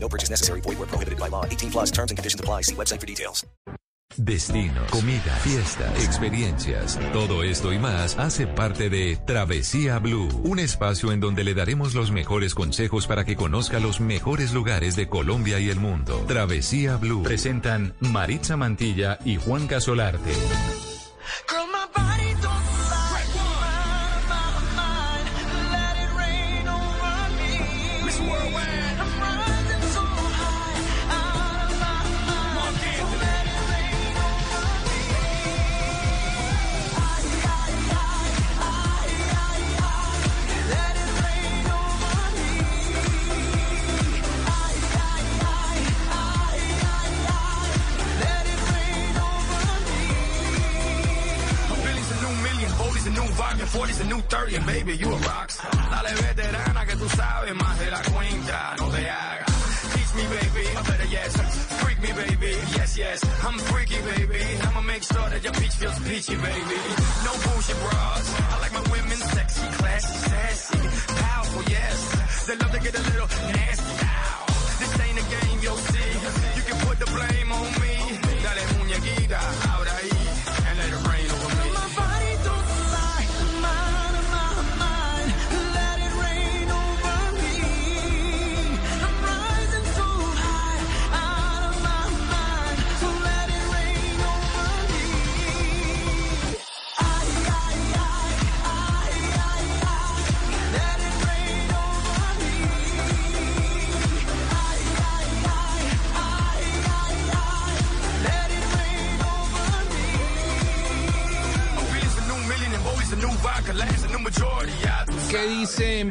No purchase necessary. Void where prohibited by law. 18 plus terms and conditions apply. See website for details. Destinos, comida, fiestas, experiencias. Todo esto y más hace parte de Travesía Blue, un espacio en donde le daremos los mejores consejos para que conozca los mejores lugares de Colombia y el mundo. Travesía Blue. Presentan Maritza Mantilla y Juan Casolarte. Billy's vodka, 40's a new 30, and baby, you a rockstar. Dale veterana que tú sabes más de la cuenta, no te hagas. Teach me, baby, I better yes. Freak me, baby, yes, yes. I'm freaky, baby. I'ma make sure that your peach feels peachy, baby. No bullshit bras. I like my women sexy, classy, sassy,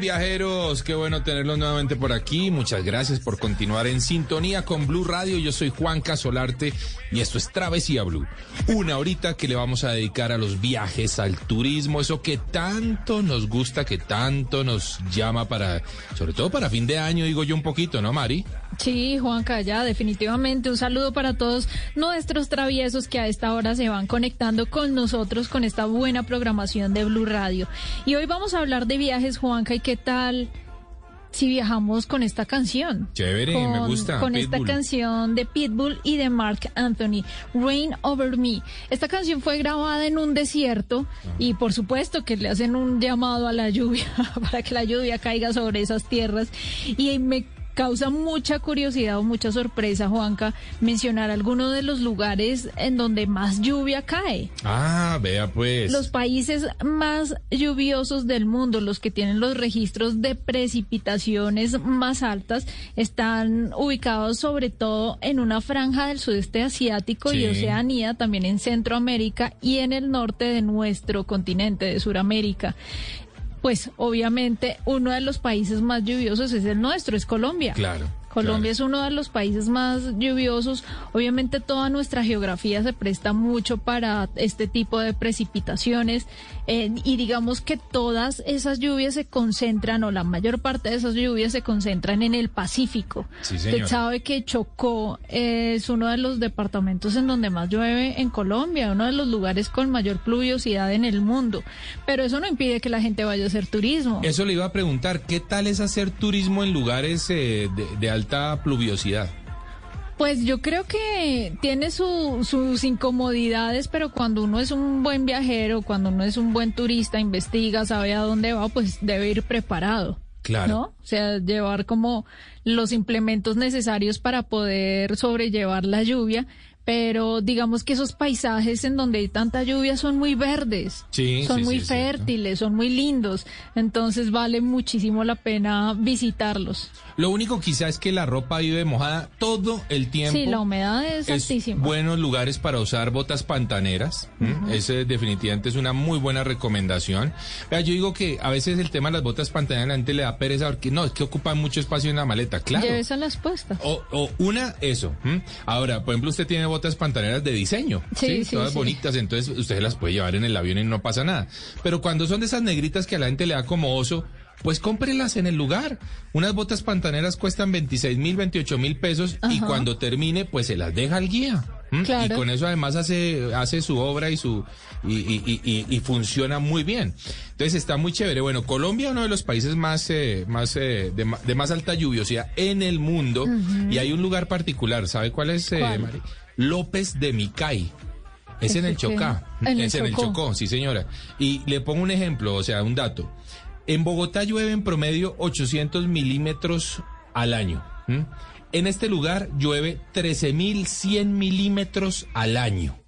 dicen Qué bueno tenerlos nuevamente por aquí. Muchas gracias por continuar en sintonía con Blue Radio. Yo soy Juan Casolarte y esto es Travesía Blue. Una horita que le vamos a dedicar a los viajes, al turismo, eso que tanto nos gusta, que tanto nos llama para, sobre todo para fin de año, digo yo un poquito, ¿no, Mari? Sí, Juanca, ya definitivamente un saludo para todos nuestros traviesos que a esta hora se van conectando con nosotros con esta buena programación de Blue Radio. Y hoy vamos a hablar de viajes, Juanca, y qué tal si viajamos con esta canción. Chévere, me gusta, Con esta canción de Pitbull y de Mark Anthony, Rain Over Me. Esta canción fue grabada en un desierto y por supuesto que le hacen un llamado a la lluvia para que la lluvia caiga sobre esas tierras. Y me causa mucha curiosidad o mucha sorpresa, Juanca, mencionar algunos de los lugares en donde más lluvia cae. Ah, vea pues. Los países más lluviosos del mundo, los que tienen los registros de precipitaciones más altas, están ubicados sobre todo en una franja del sudeste asiático y. Oceanía, también en Centroamérica y en el norte de nuestro continente de Sudamérica. Pues obviamente uno de los países más lluviosos es el nuestro, es Colombia. Claro. Colombia claro. es uno de los países más lluviosos. Obviamente toda nuestra geografía se presta mucho para este tipo de precipitaciones eh, y digamos que todas esas lluvias se concentran o la mayor parte de esas lluvias se concentran en el Pacífico. Sí, Usted sabe que Chocó eh, es uno de los departamentos en donde más llueve en Colombia, uno de los lugares con mayor pluviosidad en el mundo. Pero eso no impide que la gente vaya a hacer turismo. Eso le iba a preguntar, ¿qué tal es hacer turismo en lugares eh, de, de alta pluviosidad? Pues yo creo que tiene su- sus incomodidades, pero cuando uno es un buen viajero, cuando uno es un buen turista, investiga, sabe a dónde va, pues debe ir preparado. Claro. ¿No? O sea, llevar como los implementos necesarios para poder sobrellevar la lluvia, pero digamos que esos paisajes en donde hay tanta lluvia son muy verdes, Sí, son sí, muy sí, fértiles, son muy lindos, entonces vale muchísimo la pena visitarlos. Lo único quizá es que la ropa vive mojada todo el tiempo. Sí, la humedad es, es altísima. buenos lugares para usar botas pantaneras. ¿m? Ese definitivamente es una muy buena recomendación. Vea, yo digo que a veces el tema de las botas pantaneras la gente le da pereza porque no, es que ocupan mucho espacio en la maleta. Claro. Lleves a las puestas. O, o una, eso. ¿m? Ahora, por ejemplo, usted tiene botas botas pantaneras de diseño, Sí, sí, todas sí. bonitas, entonces usted las puede llevar en el avión y no pasa nada. Pero cuando son de esas negritas que a la gente le da como oso, pues cómprelas en el lugar. Unas botas pantaneras cuestan 26 mil, 28 mil pesos y cuando termine, pues se las deja al guía. Claro. Y con eso además hace, hace su obra y su y, y- y- y- y funciona muy bien. Entonces está muy chévere. Bueno, Colombia uno de los países más, eh, más eh, de, más alta lluviosidad en el mundo y hay un lugar particular. ¿Sabe cuál es? eh, ¿Cuál? Mari? López de Micay. Es en ¿Ese el? Chocá. En el es en el Chocó. Sí señora. Y le pongo un ejemplo, o sea, un dato. En Bogotá llueve en promedio 800 milímetros al año. En este lugar llueve 13.100 milímetros al año.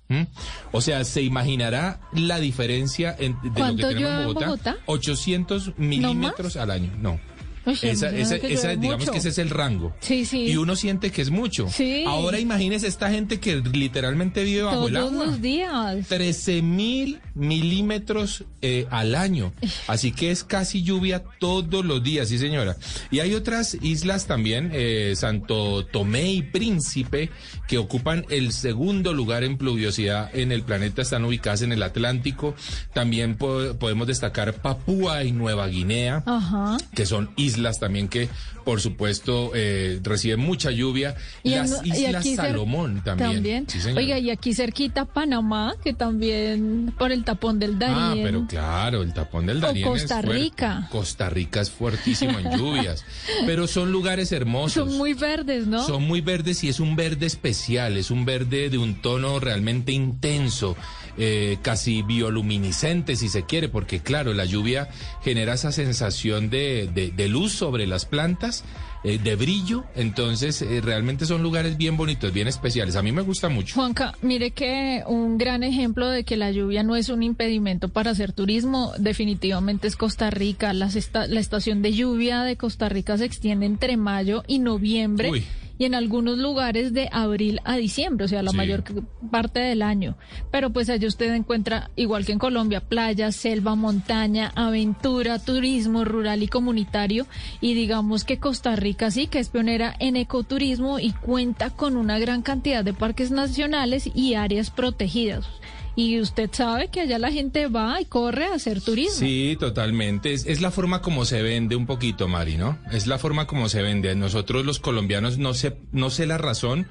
O sea, se imaginará la diferencia en- de lo que ¿Cuánto tenemos en en Bogotá. Bogotá? 800 milímetros al año. No. Uy, Esa, digamos mucho. que ese es el rango. Sí, sí. Y uno siente que es mucho. Sí. Ahora imagínese esta gente que literalmente vive bajo el Todos agua. los días. 13 mil milímetros eh, al año. Así que es casi lluvia todos los días, sí señora. Y hay otras islas también, eh, Santo Tomé y Príncipe, que ocupan el segundo lugar en pluviosidad en el planeta, están ubicadas en el Atlántico. También po- podemos destacar Papúa y Nueva Guinea Ajá. que son islas también que, por supuesto, eh, reciben mucha lluvia. Y Las en- Islas Salomón también. Sí, señora. Oiga, y aquí cerquita Panamá, que también por el tapón del Ah, Darién. pero claro, el tapón del Darién Costa. Rica. Costa Rica es fuertísimo en lluvias, pero son lugares hermosos. Son muy verdes, ¿no? Son muy verdes y es un verde especial, es un verde de un tono realmente intenso, eh, casi bioluminiscente si se quiere, porque claro, la lluvia genera esa sensación de, de- de luz sobre las plantas, eh, de brillo, entonces eh, realmente son lugares bien bonitos, bien especiales. A mí me gusta mucho. Juanca, mire que un gran ejemplo de que la lluvia no es un impedimento para hacer turismo, definitivamente es Costa Rica. Las esta- la estación de lluvia de Costa Rica se extiende entre mayo y noviembre. Uy. Y en algunos lugares de abril a diciembre, o sea, la Sí. mayor parte del año. Pero pues allí usted encuentra, igual que en Colombia, playa, selva, montaña, aventura, turismo rural y comunitario. Y digamos que Costa Rica sí que es pionera en ecoturismo y cuenta con una gran cantidad de parques nacionales y áreas protegidas. Y usted sabe que allá la gente va y corre a hacer turismo. Sí, totalmente. Es, es la forma como se vende un poquito, Mari, ¿no? Es la forma como se vende. Nosotros los colombianos, no sé, no sé la razón,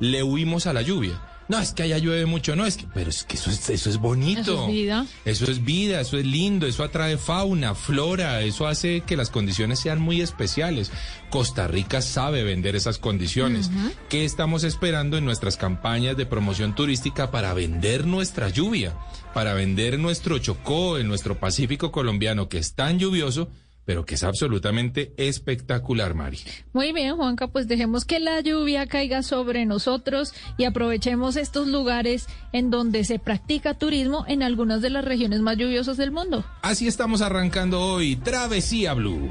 le huimos a la lluvia. No, es que allá llueve mucho, no, es que, pero es que eso es, eso es bonito. Eso es vida. Eso es vida, eso es lindo, eso atrae fauna, flora, eso hace que las condiciones sean muy especiales. Costa Rica sabe vender esas condiciones. ¿Qué estamos esperando en nuestras campañas de promoción turística para vender nuestra lluvia? Para vender nuestro Chocó, en nuestro Pacífico colombiano, que es tan lluvioso, pero que es absolutamente espectacular, Mari. Muy bien, Juanca, pues dejemos que la lluvia caiga sobre nosotros y aprovechemos estos lugares en donde se practica turismo en algunas de las regiones más lluviosas del mundo. Así estamos arrancando hoy, Travesía Blue.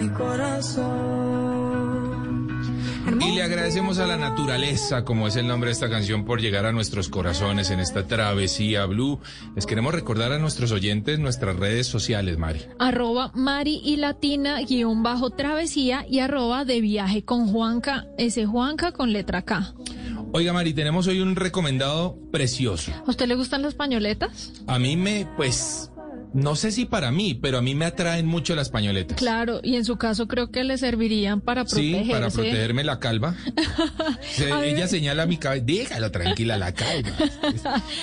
Mi corazón. Y le agradecemos a la naturaleza, como es el nombre de esta canción, por llegar a nuestros corazones en esta travesía blue. Les queremos recordar a nuestros oyentes nuestras redes sociales, Mari. Arroba Mari y Latina guion bajo travesía y arroba de viaje con Juanca, ese Juanca con letra K. Oiga, Mari, tenemos hoy un recomendado precioso. ¿A usted le gustan las pañoletas? A mí me, pues, no sé si para mí, pero a mí me atraen mucho las pañoletas. Claro, y en su caso creo que le servirían para protegerse. Sí, para protegerme la calva. Se- ella señala mi cabeza, déjalo tranquila la calva.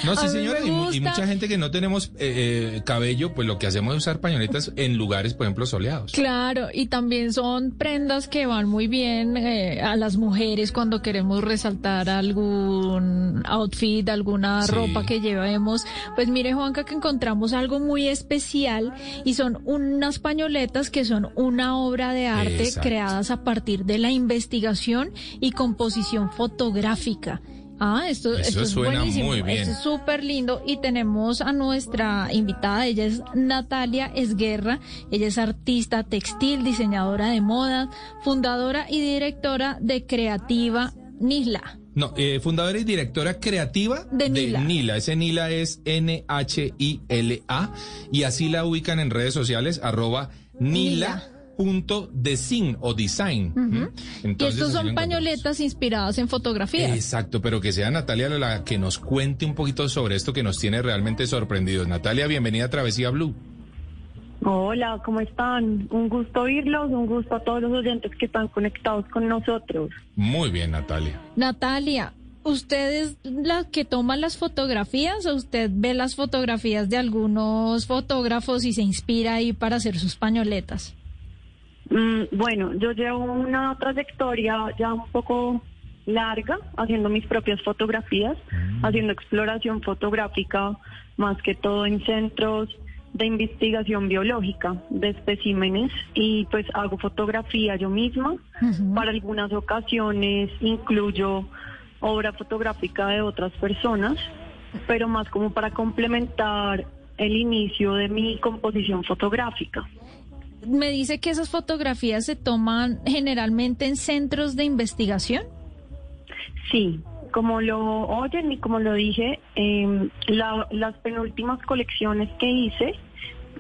No, sí señora, y, mucha gente que no tenemos eh, eh, cabello, pues lo que hacemos es usar pañoletas en lugares, por ejemplo, soleados. Claro, y también son prendas que van muy bien eh, a las mujeres cuando queremos resaltar algún outfit, alguna Sí. ropa que llevemos. Pues mire, Juanca, que encontramos algo muy especial y son unas pañoletas que son una obra de arte Exacto. creadas a partir de la investigación y composición fotográfica. Ah, esto, Eso esto es suena buenísimo. muy bien. Esto es súper lindo y tenemos a nuestra invitada, ella es Natalia Esguerra, ella es artista textil, diseñadora de moda, fundadora y directora de Creativa Nisla. No, eh, fundadora y directora creativa De Nila. Ese Nila es N-H-I-L-A. Y así la ubican en redes sociales, arroba nila.design o design. y Entonces, estos así lo son pañoletas inspiradas en fotografías. Exacto, pero que sea Natalia la que nos cuente un poquito sobre esto que nos tiene realmente sorprendidos. Natalia, bienvenida a Travesía Blue. Hola, ¿cómo están? Un gusto oírlos, un gusto a todos los oyentes que están conectados con nosotros. Muy bien, Natalia. Natalia, ¿usted es la que toma las fotografías o usted ve las fotografías de algunos fotógrafos y se inspira ahí para hacer sus pañoletas? Mm, bueno, yo llevo una trayectoria ya un poco larga haciendo mis propias fotografías, haciendo exploración fotográfica, más que todo en centros de investigación biológica de especímenes y pues hago fotografía yo misma. Para algunas ocasiones incluyo obra fotográfica de otras personas, pero más como para complementar el inicio de mi composición fotográfica. Me dice que esas fotografías se toman generalmente en centros de investigación. Sí, como lo oyen y como lo dije, eh, la- las penúltimas colecciones que hice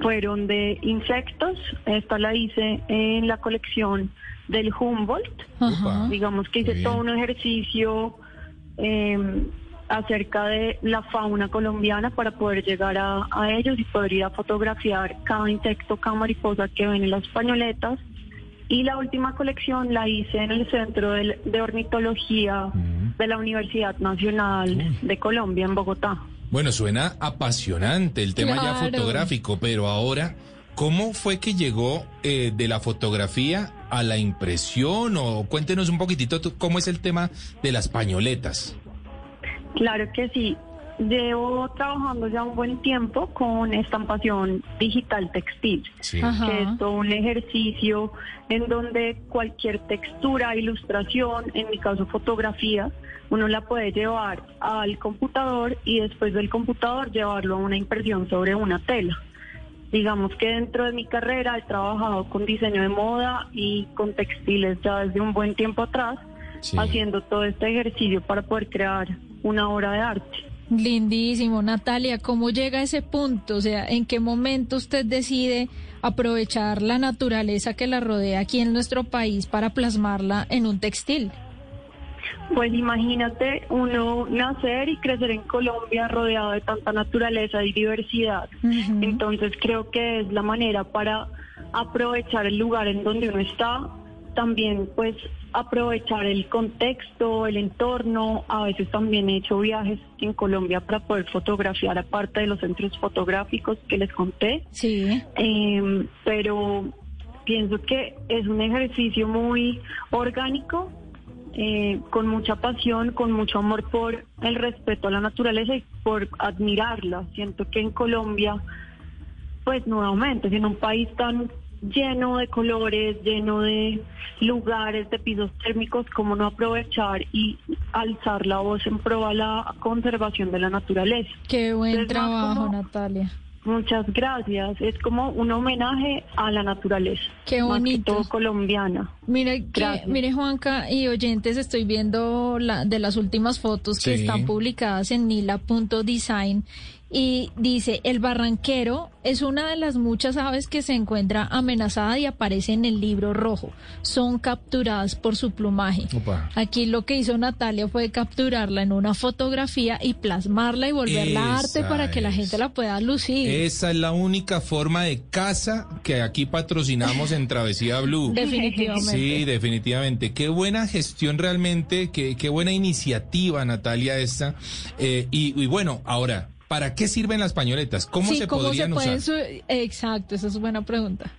fueron de insectos. Esta la hice en la colección del Humboldt. Ajá. Digamos que Muy hice bien. todo un ejercicio eh, acerca de la fauna colombiana para poder llegar a, a ellos y poder ir a fotografiar cada insecto, cada mariposa que ven en las pañoletas. Y la última colección la hice en el Centro de, de Ornitología de la Universidad Nacional de Colombia, en Bogotá. Bueno, suena apasionante el tema ya fotográfico, pero ahora, ¿cómo fue que llegó eh, de la fotografía a la impresión? O cuéntenos un poquitito tú, cómo es el tema de las pañoletas. Claro que sí. Llevo trabajando ya un buen tiempo con estampación digital textil. Sí. Que es todo un ejercicio en donde cualquier textura, ilustración, en mi caso fotografía, uno la puede llevar al computador y después del computador llevarlo a una impresión sobre una tela. Digamos que dentro de mi carrera he trabajado con diseño de moda y con textiles ya desde un buen tiempo atrás, Sí. haciendo todo este ejercicio para poder crear una obra de arte. Lindísimo, Natalia. ¿Cómo llega a ese punto? O sea, ¿en qué momento usted decide aprovechar la naturaleza que la rodea aquí en nuestro país para plasmarla en un textil? Pues imagínate uno nacer y crecer en Colombia rodeado de tanta naturaleza y diversidad. Entonces creo que es la manera para aprovechar el lugar en donde uno está, también pues aprovechar el contexto, el entorno. A veces también he hecho viajes en Colombia para poder fotografiar aparte de los centros fotográficos que les conté. Sí. Eh, pero pienso que es un ejercicio muy orgánico, eh, con mucha pasión, con mucho amor por el respeto a la naturaleza y por admirarla. Siento que en Colombia, pues nuevamente, siendo un país tan lleno de colores, lleno de lugares, de pisos térmicos, como no aprovechar y alzar la voz en pro a la conservación de la naturaleza. Qué buen trabajo, como- Natalia. Muchas gracias. Es como un homenaje a la naturaleza. Qué Más que bonito. todo colombiana. Mire, que, Gracias. mire Juanca y oyentes, estoy viendo la, de las últimas fotos que están publicadas en nila.design y dice, el barranquero es una de las muchas aves que se encuentra amenazada y aparece en el libro rojo. Son capturadas por su plumaje. Opa. Aquí lo que hizo Natalia fue capturarla en una fotografía y plasmarla y volverla arte Esa para que la gente la pueda lucir. Esa es la única forma de casa que aquí patrocinamos en Travesía Blue. Definitivamente. Sí, definitivamente. Qué buena gestión realmente, qué, qué buena iniciativa, Natalia, esta. Eh, y, y bueno, ahora, ¿para qué sirven las pañoletas? ¿Cómo sí, se ¿cómo podrían se pueden usar? su- Exacto, esa es buena pregunta.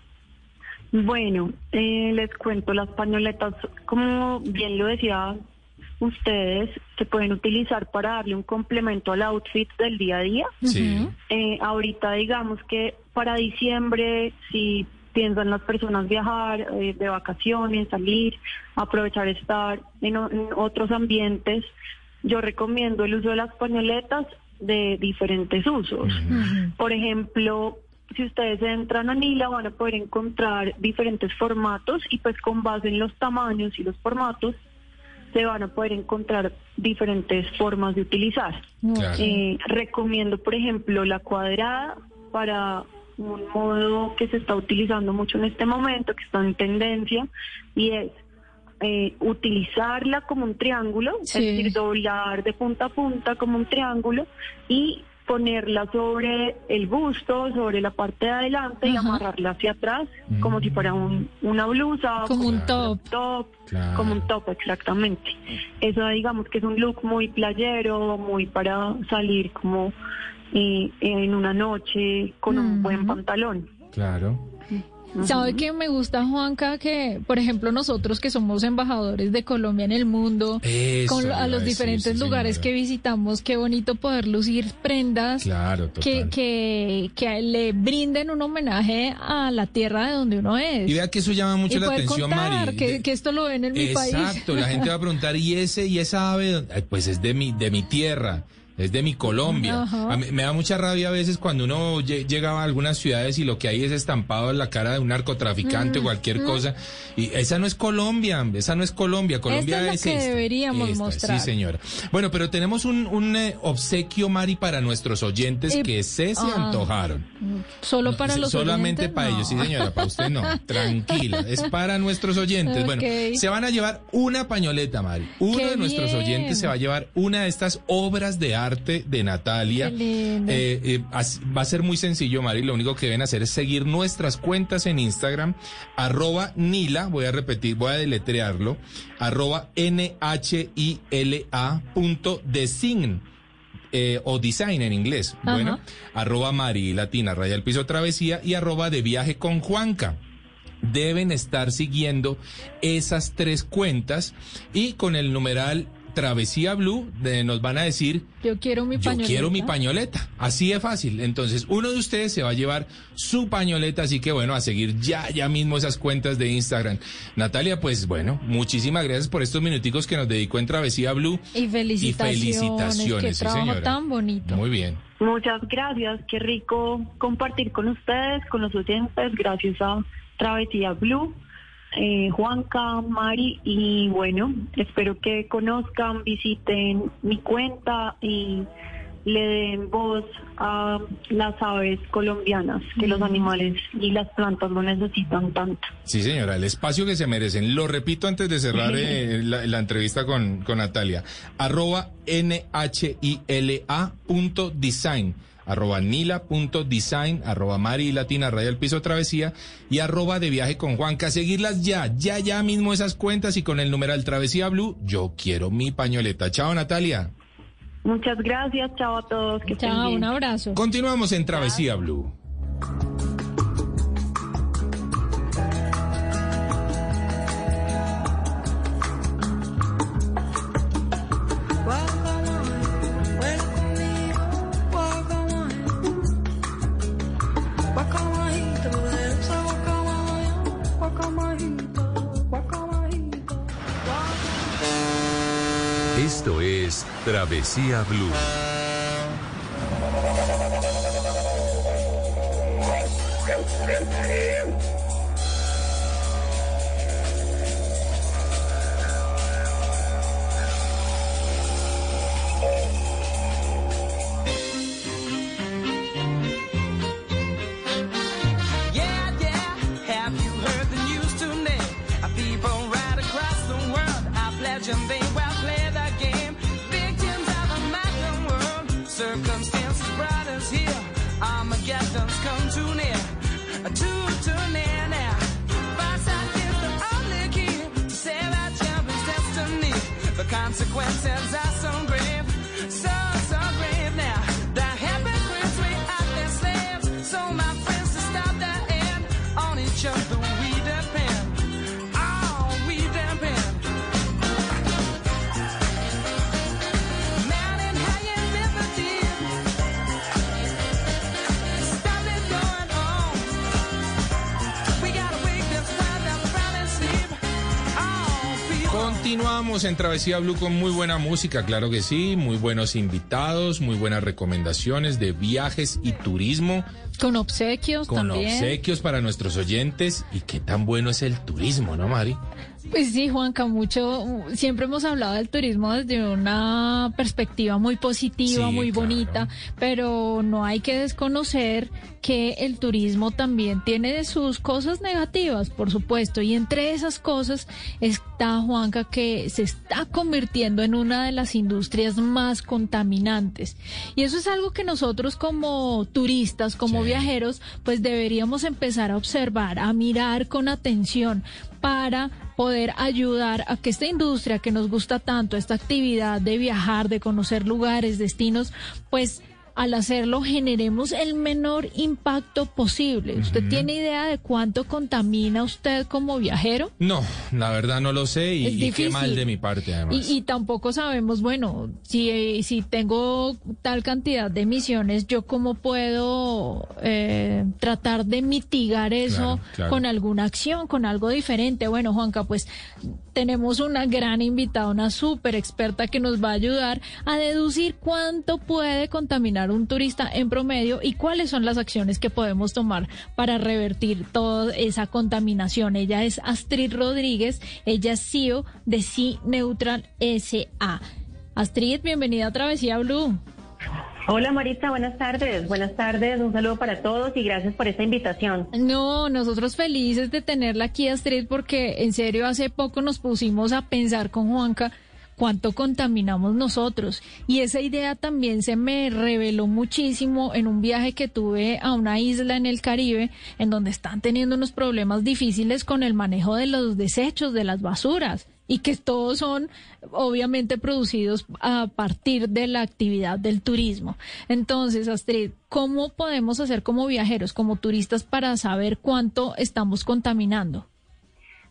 Bueno, eh, les cuento, las pañoletas, como bien lo decían ustedes, se pueden utilizar para darle un complemento al outfit del día a día. Sí. Eh, ahorita digamos que para diciembre, si piensan las personas viajar eh, de vacaciones, salir, aprovechar estar en otros ambientes, yo recomiendo el uso de las pañoletas de diferentes usos. Por ejemplo, si ustedes entran a Nila van a poder encontrar diferentes formatos y pues con base en los tamaños y los formatos se van a poder encontrar diferentes formas de utilizar. Claro. Eh, recomiendo, por ejemplo, la cuadrada para un modo que se está utilizando mucho en este momento, que está en tendencia, y es eh, utilizarla como un triángulo, Sí. es decir, doblar de punta a punta como un triángulo y ponerla sobre el busto, sobre la parte de adelante y amarrarla hacia atrás, como si fuera un- una blusa, Como un un top. top, Claro. como un top, exactamente. Eso digamos que es un look muy playero, muy para salir como eh, en una noche con un buen pantalón. Claro. ¿Sabe qué me gusta, Juanca? Que, por ejemplo, nosotros que somos embajadores de Colombia en el mundo, Eso con, le a los decir, diferentes sí, lugares señora. que visitamos, qué bonito poder lucir prendas Claro, que, que, que le brinden un homenaje a la tierra de donde uno es. Y vea que eso llama mucho Y la poder atención, contar Mari. que, que esto lo ven en mi país. Exacto, la gente va a preguntar, ¿y ese y esa ave? Pues es de mi, de mi tierra. Es de mi Colombia. Ajá. A mí- me da mucha rabia a veces cuando uno lle- llega a algunas ciudades y lo que hay es estampado en la cara de un Mm, narcotraficante o cualquier cosa. Y esa no es Colombia, esa no es Colombia. Colombia Esta es la que esta, deberíamos esta, mostrar. Sí, señora. Bueno, pero tenemos un, un, eh, obsequio, Mari, para nuestros oyentes Y- que se se Ah. antojaron. Solo para Sí, los Solamente oyentes, para no. ellos, sí señora, para usted no. Tranquila, es para nuestros oyentes. Bueno, se van a llevar una pañoleta, Mari. Uno Qué de nuestros bien. oyentes se va a llevar una de estas obras de arte de Natalia. Eh, eh, va a ser muy sencillo, Mari. Lo único que deben hacer es seguir nuestras cuentas en Instagram, arroba Nila, voy a repetir, voy a deletrearlo, arroba N-H-I-L-A punto design eh, o design en inglés. Ajá. Bueno, arroba Mari Latina, raya el piso travesía y arroba de viaje con Juanca. Deben estar siguiendo esas tres cuentas y con el numeral Travesía Blue de- nos van a decir Yo quiero mi yo pañoleta. quiero mi pañoleta. Así de fácil. Entonces, uno de ustedes se va a llevar su pañoleta. Así que, bueno, a seguir ya, ya mismo esas cuentas de Instagram. Natalia, pues bueno, muchísimas gracias por estos minuticos que nos dedicó en Travesía Blue. Y felicitaciones. Y felicitaciones, Qué sí, trabajo señora. tan bonito. Muy bien. Muchas gracias, qué rico compartir con ustedes, con los oyentes, gracias a Travesía Blue, eh, Juanca, Mari, y bueno, espero que conozcan, visiten mi cuenta y le den voz a las aves colombianas, que los animales y las plantas lo necesitan tanto. Sí, señora, el espacio que se merecen. Lo repito antes de cerrar eh, la, la entrevista con, con Natalia. Arroba N-H-I-L-A punto design. Arroba nila punto design. Arroba Mari Latina Raya el Piso Travesía. Y arroba de viaje con Juanca. Seguirlas ya, ya, ya mismo esas cuentas y con el numeral Travesía Blue. Yo quiero mi pañoleta. Chao, Natalia. Muchas gracias, chao a todos, que estén Chao, bien. un abrazo. Continuamos en Travesía Blue. Travesía Blue. En Travesía Blue con muy buena música, claro que sí, muy buenos invitados, muy buenas recomendaciones de viajes y turismo, Con obsequios con también. obsequios para nuestros oyentes. Y qué tan bueno es el turismo, ¿no, Mari? Pues sí, Juanca, mucho, siempre hemos hablado del turismo desde una perspectiva muy positiva, Sí, muy claro. bonita, pero no hay que desconocer que el turismo también tiene sus cosas negativas, por supuesto, y entre esas cosas está, Juanca, que se está convirtiendo en una de las industrias más contaminantes. Y eso es algo que nosotros como turistas, como Sí. viajeros, pues deberíamos empezar a observar, a mirar con atención para poder ayudar a que esta industria que nos gusta tanto, esta actividad de viajar, de conocer lugares, destinos, pues al hacerlo generemos el menor impacto posible. ¿Usted tiene idea de cuánto contamina usted como viajero? No, la verdad no lo sé y, qué mal de mi parte además. Y, y tampoco sabemos, bueno, si, eh, si tengo tal cantidad de emisiones, yo cómo puedo eh, tratar de mitigar eso Claro, claro. con alguna acción, con algo diferente. Bueno, Juanca, pues tenemos una gran invitada, una súper experta que nos va a ayudar a deducir cuánto puede contaminar un turista en promedio y cuáles son las acciones que podemos tomar para revertir toda esa contaminación. Ella es Astrid Rodríguez, ella es CEO de Sea Neutral SA. Astrid, bienvenida a Travesía Blue. Hola Marita, buenas tardes. Buenas tardes, un saludo para todos y gracias por esta invitación. No, nosotros felices de tenerla aquí, Astrid, porque en serio hace poco nos pusimos a pensar con Juanca cuánto contaminamos nosotros. Y esa idea también se me reveló muchísimo en un viaje que tuve a una isla en el Caribe, en donde están teniendo unos problemas difíciles con el manejo de los desechos, de las basuras. Y que todos son obviamente producidos a partir de la actividad del turismo. Entonces, Astrid, ¿cómo podemos hacer como viajeros, como turistas, para saber cuánto estamos contaminando?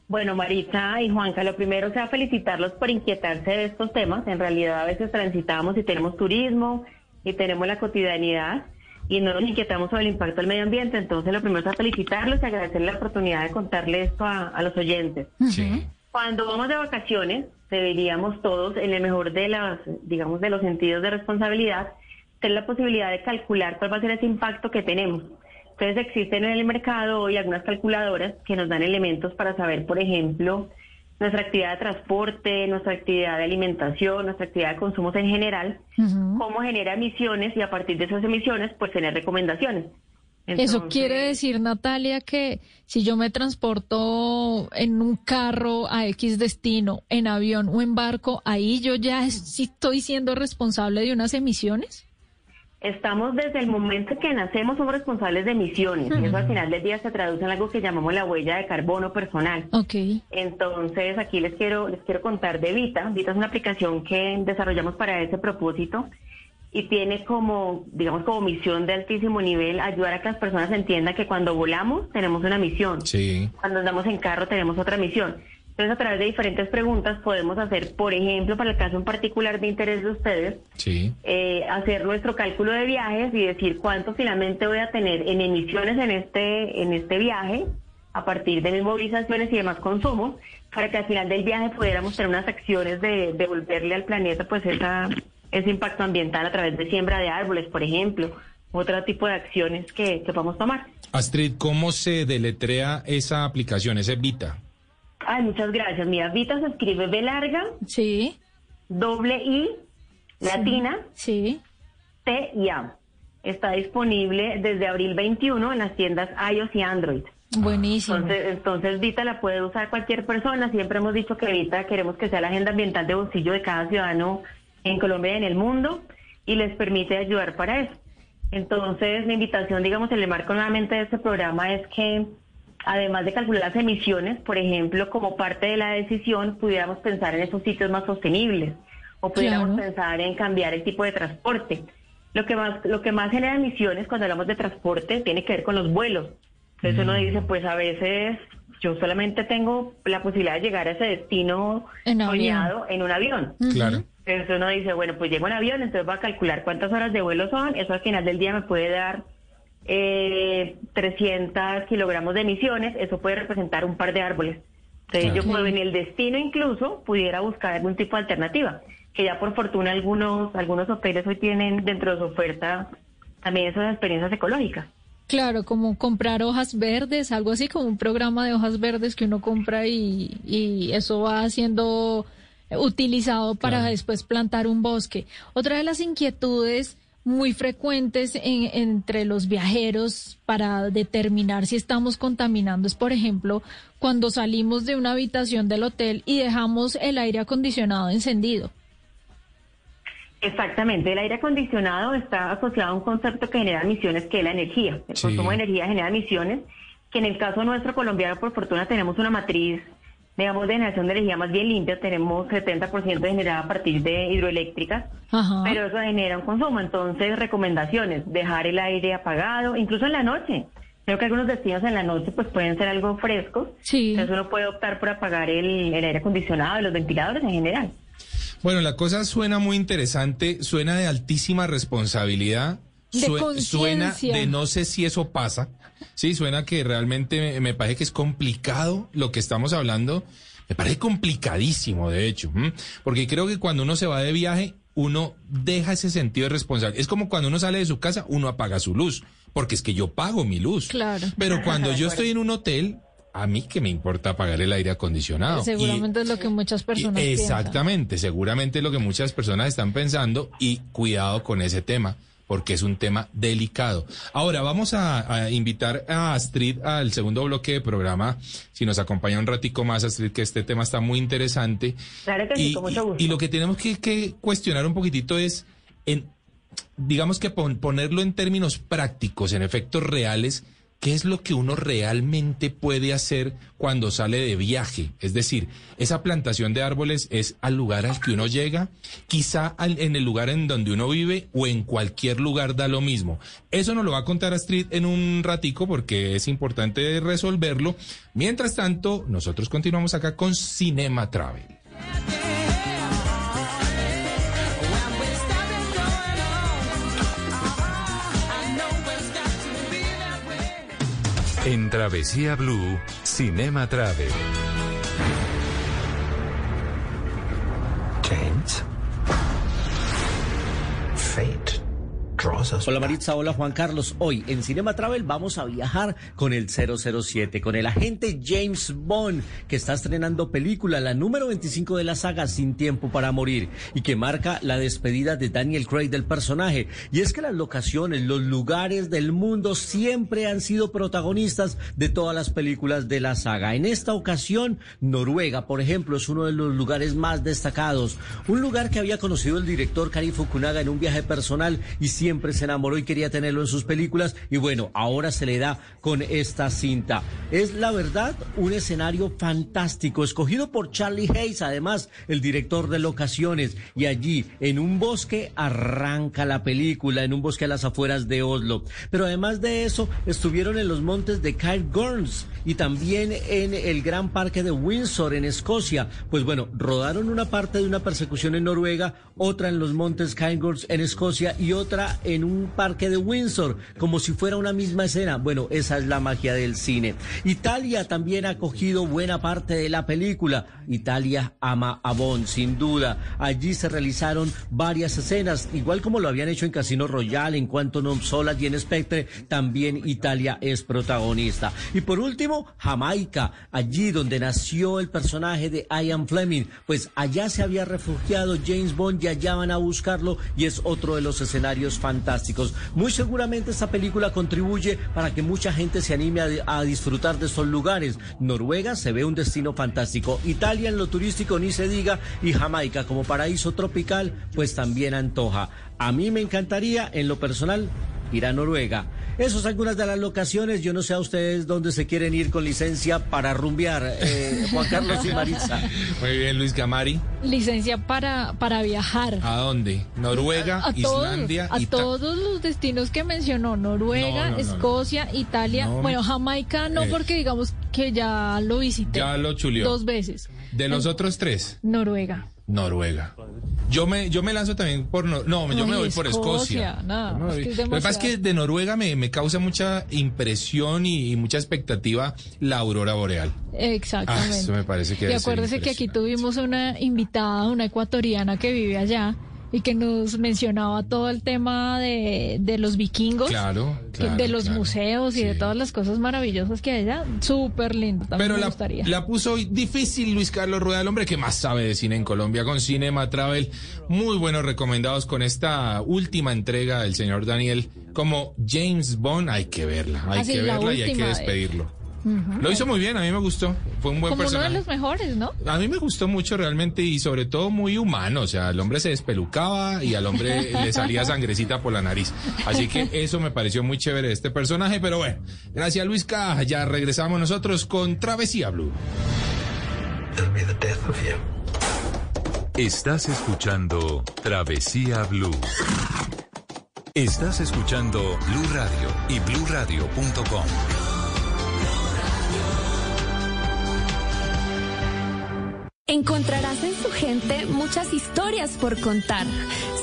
Bueno, Marita y Juanca, lo primero sea felicitarlos por inquietarse de estos temas. En realidad a veces transitamos y tenemos turismo y tenemos la cotidianidad y no nos inquietamos sobre el impacto del medio ambiente. Entonces lo primero es felicitarlos y agradecerles la oportunidad de contarle esto a, a los oyentes. Sí. Cuando vamos de vacaciones, deberíamos todos, en el mejor de las, digamos, de los sentidos de responsabilidad, tener la posibilidad de calcular cuál va a ser ese impacto que tenemos. Entonces existen en el mercado hoy algunas calculadoras que nos dan elementos para saber, por ejemplo, nuestra actividad de transporte, nuestra actividad de alimentación, nuestra actividad de consumos en general, cómo genera emisiones y a partir de esas emisiones, pues tener recomendaciones. Eso quiere decir, Natalia, que si yo me transporto en un carro a X destino, en avión o en barco, ahí yo ya sí estoy siendo responsable de unas emisiones. Estamos desde el momento que nacemos somos responsables de emisiones. y Eso al final del día se traduce en algo que llamamos la huella de carbono personal. Ok. Entonces aquí les quiero les quiero contar de Vita. Vita es una aplicación que desarrollamos para ese propósito y tiene como digamos como misión de altísimo nivel ayudar a que las personas entiendan que cuando volamos tenemos una misión. Sí. Cuando andamos en carro tenemos otra misión. Entonces, a través de diferentes preguntas podemos hacer, por ejemplo, para el caso en particular de interés de ustedes, Sí. eh, hacer nuestro cálculo de viajes y decir cuánto finalmente voy a tener en emisiones en este en este viaje a partir de mis movilizaciones y demás consumos para que al final del viaje pudiéramos tener unas acciones de devolverle al planeta pues esa ese impacto ambiental a través de siembra de árboles por ejemplo otro tipo de acciones que, que podamos tomar. Astrid, ¿cómo se deletrea esa aplicación, ese Vita? Ay, muchas gracias. Mira, Vita se escribe B larga, Sí, doble I, latina, sí. T y A. Está disponible desde abril 21 en las tiendas iOS y Android. Buenísimo. Entonces, entonces Vita la puede usar cualquier persona. Siempre hemos dicho que Vita queremos que sea la agenda ambiental de bolsillo de cada ciudadano en Colombia y en el mundo y les permite ayudar para eso. Entonces, mi invitación, digamos, en el marco nuevamente de este programa es que, además de calcular las emisiones, por ejemplo, como parte de la decisión, pudiéramos pensar en esos sitios más sostenibles o pudiéramos Claro. pensar en cambiar el tipo de transporte. Lo que más, lo que más genera emisiones cuando hablamos de transporte tiene que ver con los vuelos. Entonces uno dice, pues a veces yo solamente tengo la posibilidad de llegar a ese destino En avión. soñado en un avión. Claro. Entonces uno dice, bueno, pues llego en avión, entonces va a calcular cuántas horas de vuelo son, eso al final del día me puede dar eh, 300 kilogramos de emisiones, eso puede representar un par de árboles. Entonces Claro. yo Sí. en el destino incluso pudiera buscar algún tipo de alternativa, que ya por fortuna algunos, algunos hoteles hoy tienen dentro de su oferta también esas experiencias ecológicas. Claro, como comprar hojas verdes, algo así como un programa de hojas verdes que uno compra y, y eso va siendo utilizado para Claro. después plantar un bosque. Otra de las inquietudes muy frecuentes en- entre los viajeros para determinar si estamos contaminando es, por ejemplo, cuando salimos de una habitación del hotel y dejamos el aire acondicionado encendido. Exactamente, el aire acondicionado está asociado a un concepto que genera emisiones, que es la energía. El Sí. consumo de energía genera emisiones, que en el caso nuestro colombiano, por fortuna, tenemos una matriz, digamos, de generación de energía más bien limpia, tenemos 70% generada a partir de hidroeléctricas, Ajá. pero eso genera un consumo. Entonces, recomendaciones, dejar el aire apagado, incluso en la noche. Creo que algunos destinos en la noche pues pueden ser algo frescos, Sí. entonces uno puede optar por apagar el, el aire acondicionado y los ventiladores en general. Bueno, la cosa suena muy interesante, suena de altísima responsabilidad, De sue- suena de no sé si eso pasa, sí, suena que realmente me, parece que es complicado lo que estamos hablando, me parece complicadísimo de hecho, ¿m? porque creo que cuando uno se va de viaje, uno deja ese sentido de responsabilidad, es como cuando uno sale de su casa, uno apaga su luz, porque es que yo pago mi luz, Claro. pero cuando yo estoy en un hotel, a mí que me importa pagar el aire acondicionado. Y- Seguramente es lo que muchas personas piensan. Exactamente, seguramente es lo que muchas personas están pensando y cuidado con ese tema porque es un tema delicado. Ahora vamos a, a invitar a Astrid al segundo bloque de programa, si nos acompaña un ratico más Astrid, que este tema está muy interesante. Claro que sí, con mucho y- gusto. y lo que tenemos que, que cuestionar un poquitito es, en, digamos que pon- ponerlo en términos prácticos, en efectos reales, ¿qué es lo que uno realmente puede hacer cuando sale de viaje? Es decir, esa plantación de árboles es al lugar al que uno llega, quizá en el lugar en donde uno vive o en cualquier lugar da lo mismo. Eso nos lo va a contar Astrid en un ratico porque es importante resolverlo. Mientras tanto, nosotros continuamos acá con Cinema Travel. En Travesía Blue, Cinema Travel. James. Hola. Maritza, hola Juan Carlos. Hoy en Cinema Travel vamos a viajar con el 007, con el agente James Bond, que está estrenando película, la número 25 de la saga Sin Tiempo para Morir, y que marca la despedida de Daniel Craig del personaje. Y es que las locaciones, los lugares del mundo siempre han sido protagonistas de todas las películas de la saga. En esta ocasión, Noruega, por ejemplo, es uno de los lugares más destacados. Un lugar que había conocido el director Kari Fukunaga en un viaje personal y siempre se enamoró y quería tenerlo en sus películas. Y bueno, ahora se le da con esta cinta. Es la verdad un escenario fantástico, escogido por Charlie Hayes, además, el director de locaciones. Y allí, en un bosque, arranca la película, en un bosque a las afueras de Oslo. Pero además de eso, estuvieron en los montes de Cairngorms y también en el gran parque de Windsor, en Escocia. Pues bueno, rodaron una parte de una persecución en Noruega, otra en los montes Cairngorms en Escocia y otra en un parque de Windsor, como si fuera una misma escena. Bueno, esa es la magia del cine. Italia también ha cogido buena parte de la película. Italia ama a Bond, sin duda. Allí se realizaron varias escenas, igual como lo habían hecho en Casino Royale, en Quantum of Solace y en Spectre, también Italia es protagonista. Y por último, Jamaica, allí donde nació el personaje de Ian Fleming, pues allá se había refugiado James Bond y allá van a buscarlo y es otro de los escenarios fantásticos. Muy seguramente esta película contribuye para que mucha gente se anime a, disfrutar de estos lugares. Noruega se ve un destino fantástico, Italia en lo turístico ni se diga y Jamaica como paraíso tropical pues también antoja. A mí me encantaría en lo personal ir a Noruega. Esas son algunas de las locaciones. Yo no sé a ustedes dónde se quieren ir con licencia para rumbear. Eh, Juan Carlos y Maritza. Muy bien, Luis Gamari. Licencia para, para viajar. ¿A dónde? Noruega, a Islandia, todos, a Ita- todos los destinos que mencionó, Noruega, No, no, no, no. Escocia, Italia, No, bueno, Jamaica no Eh. porque digamos que ya lo visité. Ya lo chuleó. Dos veces. De los otros tres, Noruega. Noruega. Yo me, yo me lanzo también por... No, no, yo Ay, me voy por Escocia, Escocia. no, me es que es Lo que pasa es que de Noruega me, me causa mucha impresión y, y mucha expectativa la aurora boreal. Exactamente. Ah, eso me parece que Y acuérdese que aquí tuvimos una invitada, una ecuatoriana que vive allá y que nos mencionaba todo el tema de, de los vikingos, Claro, claro, de los claro. museos y de todas las cosas maravillosas que hay allá. Súper lindo, también Pero me la, gustaría. la puso hoy difícil Luis Carlos Rueda, el hombre que más sabe de cine en Colombia, con Cinema Travel. Muy buenos recomendados con esta última entrega del señor Daniel. Como James Bond, hay que verla, hay Ah, que la verla y hay que última de- Lo hizo muy bien, a mí me gustó. Fue un buen Como uno de personaje. los mejores, ¿no? A mí me gustó mucho realmente y sobre todo muy humano, o sea, el hombre se despelucaba y al hombre le salía sangrecita por la nariz. Así que eso me pareció muy chévere de este personaje, pero bueno, gracias Luisca, ya regresamos nosotros con Travesía Blue. Estás escuchando Travesía Blue. Estás escuchando Blue Radio y bluradio.com. Encontrarás en su gente muchas historias por contar.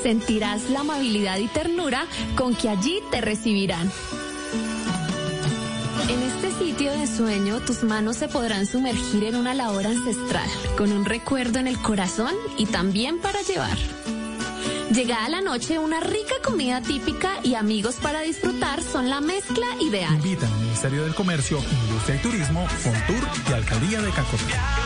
Sentirás la amabilidad y ternura con que allí te recibirán. En este sitio de sueño, tus manos se podrán sumergir en una labor ancestral, con un recuerdo en el corazón y también para llevar. Llegada la noche, una rica comida típica y amigos para disfrutar son la mezcla ideal. Invitan al Ministerio del Comercio, Industria y Turismo, Fontur y Alcaldía de Cacotá.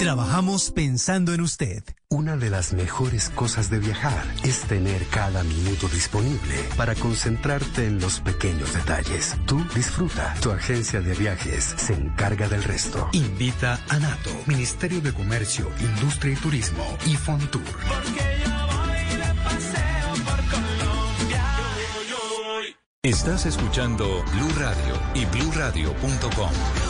Trabajamos pensando en usted. Una de las mejores cosas de viajar es tener cada minuto disponible para concentrarte en los pequeños detalles. Tú disfruta. Tu agencia de viajes se encarga del resto. Invita a NATO, Ministerio de Comercio, Industria y Turismo y Fontur. Estás escuchando Blue Radio y bluradio.com.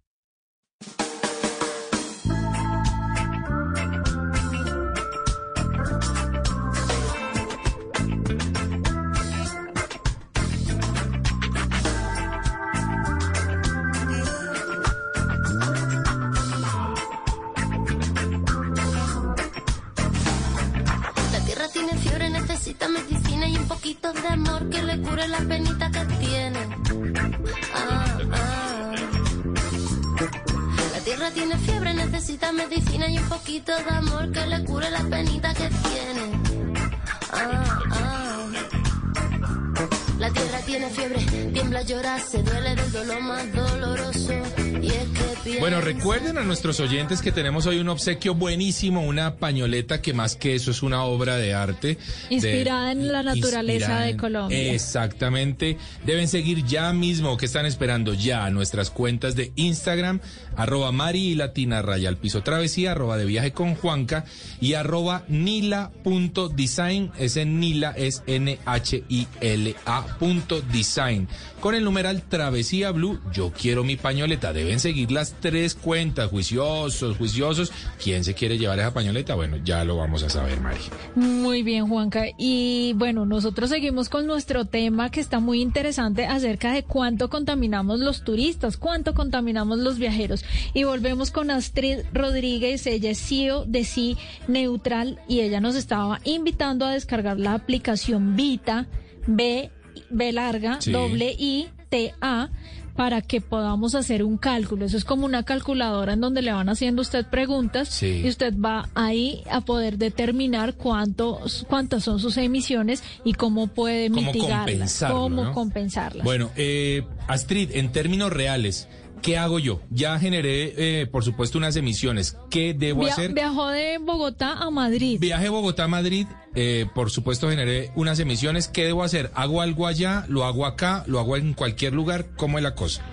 Tiene fiebre, tiembla, llora, se duele del dolor más doloroso. Y es Bueno, recuerden a nuestros oyentes que tenemos hoy un obsequio buenísimo, una pañoleta que más que eso es una obra de arte. de- Inspirada en la naturaleza de Colombia. Exactamente. Deben seguir ya mismo, que están esperando ya nuestras cuentas de Instagram, arroba Mari y Latina Raya al piso travesía, arroba de viaje con Juanca y arroba nila.design. Ese Nila es N-H-I-L-A punto design. Con el numeral Travesía Blue, yo quiero mi pañoleta. Deben seguir las tres cuentas, juiciosos, juiciosos. ¿Quién se quiere llevar esa pañoleta? Bueno, ya lo vamos a saber, Mari. Muy bien, Juanca. Y bueno, nosotros seguimos con nuestro tema que está muy interesante acerca de cuánto contaminamos los turistas, cuánto contaminamos los viajeros. Y volvemos con Astrid Rodríguez, ella es CEO de Sí Neutral y ella nos estaba invitando a descargar la aplicación Vita, B, B larga, Sí. doble I, T, A para que podamos hacer un cálculo. Eso es como una calculadora en donde le van haciendo usted preguntas Sí. y usted va ahí a poder determinar cuántos, cuántas son sus emisiones y cómo puede Cómo mitigarlas, cómo ¿no? compensarlas. Bueno, eh, Astrid, en términos reales, ¿qué hago yo? Ya generé, eh, por supuesto, unas emisiones. ¿Qué debo Via- hacer? Viajó de Bogotá a Madrid. Viaje Bogotá-Madrid, eh, por supuesto, generé unas emisiones. ¿Qué debo hacer? ¿Hago algo allá? ¿Lo hago acá? ¿Lo hago en cualquier lugar? ¿Cómo es la cosa?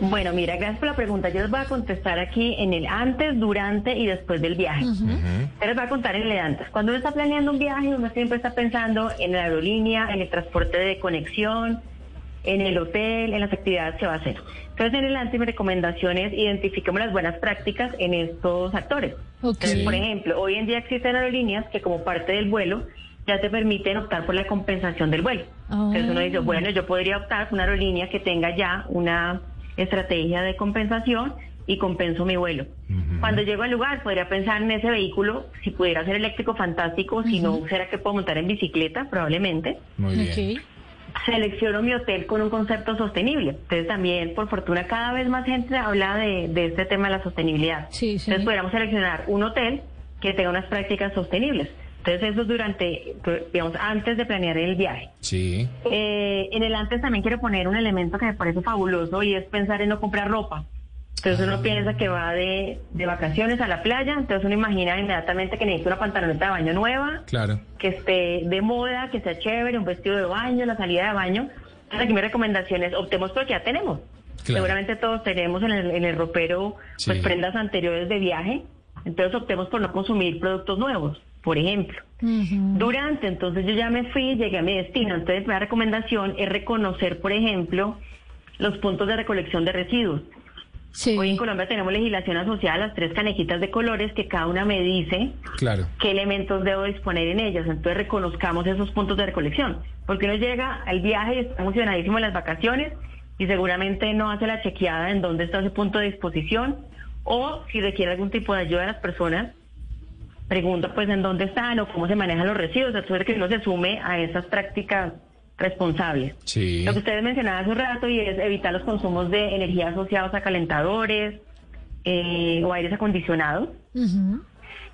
Bueno, mira, gracias por la pregunta. Yo les voy a contestar aquí en el antes, durante y después del viaje. Yo les voy a contar en el antes. Cuando uno está planeando un viaje, uno siempre está pensando en la aerolínea, en el transporte de conexión, en el hotel, en las actividades que va a hacer. Entonces, en el antes, mi recomendación es identifiquemos las buenas prácticas en estos actores. Entonces, por ejemplo, hoy en día existen aerolíneas que como parte del vuelo ya te permiten optar por la compensación del vuelo. Entonces uno dice, bueno, yo podría optar por una aerolínea que tenga ya una estrategia de compensación y compenso mi vuelo. Cuando llego al lugar, podría pensar en ese vehículo, si pudiera ser eléctrico, fantástico, si no, ¿será que puedo montar en bicicleta? Probablemente. Muy bien. Selecciono mi hotel con un concepto sostenible. Entonces también, por fortuna, cada vez más gente habla de, de este tema de la sostenibilidad. Entonces podríamos seleccionar un hotel que tenga unas prácticas sostenibles. Entonces eso es durante, digamos, antes de planear el viaje. Sí. Eh, en el antes también quiero poner un elemento que me parece fabuloso y es pensar en no comprar ropa. Entonces uno piensa que va de, de vacaciones a la playa, entonces uno imagina inmediatamente que necesita una pantaloneta de baño nueva, Claro. que esté de moda, que sea chévere, un vestido de baño, la salida de baño. Entonces aquí mi recomendación es optemos por lo que ya tenemos. Claro. Seguramente todos tenemos en el, en el ropero pues Sí. prendas anteriores de viaje, entonces optemos por no consumir productos nuevos, por ejemplo. Durante, entonces yo ya me fui, llegué a mi destino. Entonces, mi recomendación es reconocer, por ejemplo, los puntos de recolección de residuos. Hoy en Colombia tenemos legislación asociada a las tres canejitas de colores que cada una me dice Claro. qué elementos debo disponer en ellas. Entonces reconozcamos esos puntos de recolección. Porque uno llega al viaje y está emocionadísimo en las vacaciones y seguramente no hace la chequeada en dónde está ese punto de disposición o si requiere algún tipo de ayuda de las personas, pregunta pues en dónde están o cómo se manejan los residuos. Entonces que uno se sume a esas prácticas responsables. Sí. Lo que ustedes mencionaban hace un rato y es evitar los consumos de energía asociados a calentadores eh, o aires acondicionados.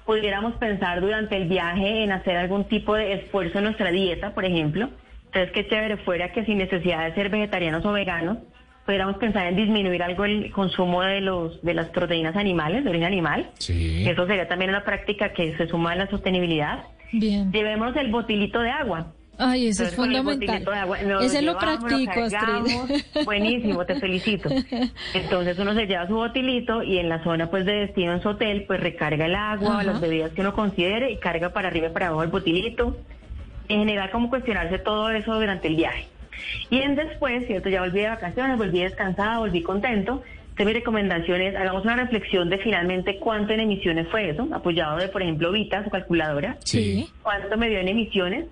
Pudiéramos pensar durante el viaje en hacer algún tipo de esfuerzo en nuestra dieta, por ejemplo. Entonces, qué chévere fuera que sin necesidad de ser vegetarianos o veganos, pudiéramos pensar en disminuir algo el consumo de los de las proteínas animales, de origen animal. Sí. Eso sería también una práctica que se suma a la sostenibilidad. Bien. Llevemos el botilito de agua. Ay, eso es Entonces, fundamental. agua Ese lo practico. Astrid. Buenísimo, te felicito. Entonces uno se lleva su botilito y en la zona pues de destino en su hotel pues recarga el agua, Ajá. las bebidas que uno considere y carga para arriba y para abajo el botilito. En general como cuestionarse todo eso durante el viaje. Y en después, cierto, ya volví de vacaciones, volví descansada, volví contento. Entonces mi recomendación es hagamos una reflexión de finalmente cuánto en emisiones fue eso, apoyado de por ejemplo Vita, su calculadora. Sí. cuánto me dio en emisiones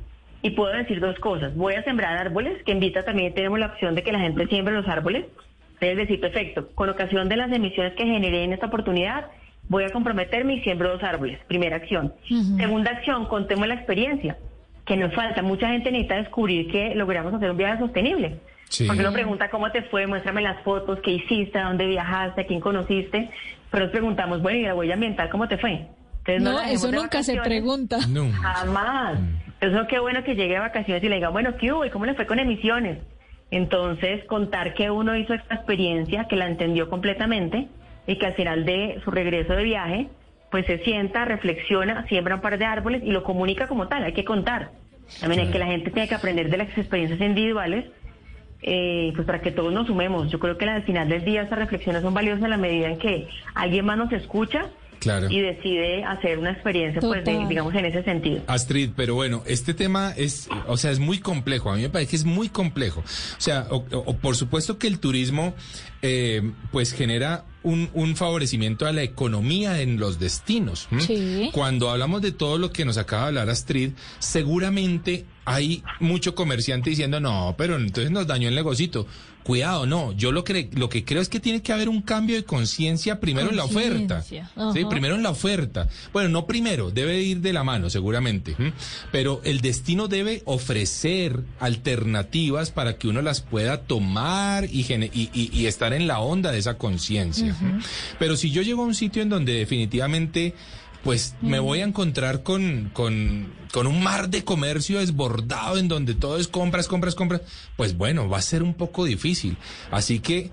y puedo decir dos cosas. Voy a sembrar árboles, que en Vita también tenemos la opción de que la gente siembre los árboles. Es decir, perfecto, con ocasión de las emisiones que generé en esta oportunidad, voy a comprometerme y siembro dos árboles. Primera acción. Segunda acción, contemos la experiencia, que nos falta. Mucha gente necesita descubrir que logramos hacer un viaje sostenible. Sí. Porque uno pregunta cómo te fue, muéstrame las fotos, qué hiciste, a dónde viajaste, a quién conociste. Pero nos preguntamos, bueno, y la huella ambiental, ¿cómo te fue? Entonces, No, eso nunca se pregunta. Jamás. Eso qué bueno que llegue a vacaciones y le diga, bueno, ¿qué hubo? ¿Y cómo le fue con emisiones? Entonces, contar que uno hizo esta experiencia, que la entendió completamente, y que al final de su regreso de viaje, pues se sienta, reflexiona, siembra un par de árboles y lo comunica como tal, hay que contar. También hay que la gente tiene que aprender de las experiencias individuales, eh, pues para que todos nos sumemos. Yo creo que al final del día estas reflexiones son valiosas en la medida en que alguien más nos escucha Claro. y decide hacer una experiencia, pues, de- digamos, en ese sentido. Astrid, pero bueno, este tema es, o sea, es muy complejo. A mí me parece que es muy complejo. O sea, o- o- por supuesto que el turismo, eh, pues genera un, un favorecimiento a la economía en los destinos. Sí. Cuando hablamos de todo lo que nos acaba de hablar Astrid, seguramente hay mucho comerciante diciendo, no, pero entonces nos dañó el negocito. Cuidado, no. Yo lo que, lo que creo es que tiene que haber un cambio de conciencia primero en la oferta. Sí, primero en la oferta. Bueno, no primero, debe ir de la mano, seguramente. Pero el destino debe ofrecer alternativas para que uno las pueda tomar y, y, y- y estar en la onda de esa conciencia. Pero si yo llego a un sitio en donde definitivamente pues me voy a encontrar con, con, con un mar de comercio desbordado en donde todo es compras, compras, compras, pues bueno, va a ser un poco difícil. Así que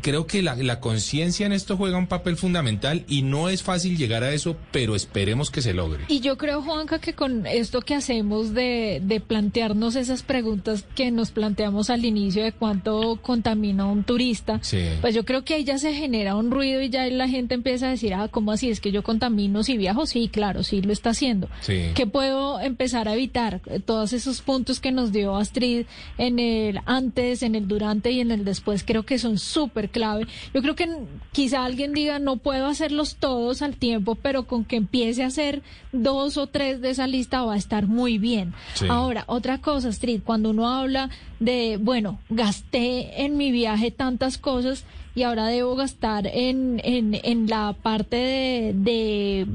creo que la, la conciencia en esto juega un papel fundamental y no es fácil llegar a eso, pero esperemos que se logre. Y yo creo, Juanca, que con esto que hacemos de, de plantearnos esas preguntas que nos planteamos al inicio de cuánto contamina un turista, Sí. pues yo creo que ahí ya se genera un ruido y ya la gente empieza a decir, ah, ¿cómo así? ¿Es que yo contamino si viajo? Sí, claro, sí lo está haciendo. Sí. ¿Qué puedo empezar a evitar? Eh, Todos esos puntos que nos dio Astrid en el antes, en el durante y en el después, creo que son súper clave. Yo creo que quizá alguien diga, no puedo hacerlos todos al tiempo, pero con que empiece a hacer dos o tres de esa lista va a estar muy bien. Sí. Ahora, otra cosa, Astrid, cuando uno habla de, bueno, gasté en mi viaje tantas cosas y ahora debo gastar en, en, en la parte de, de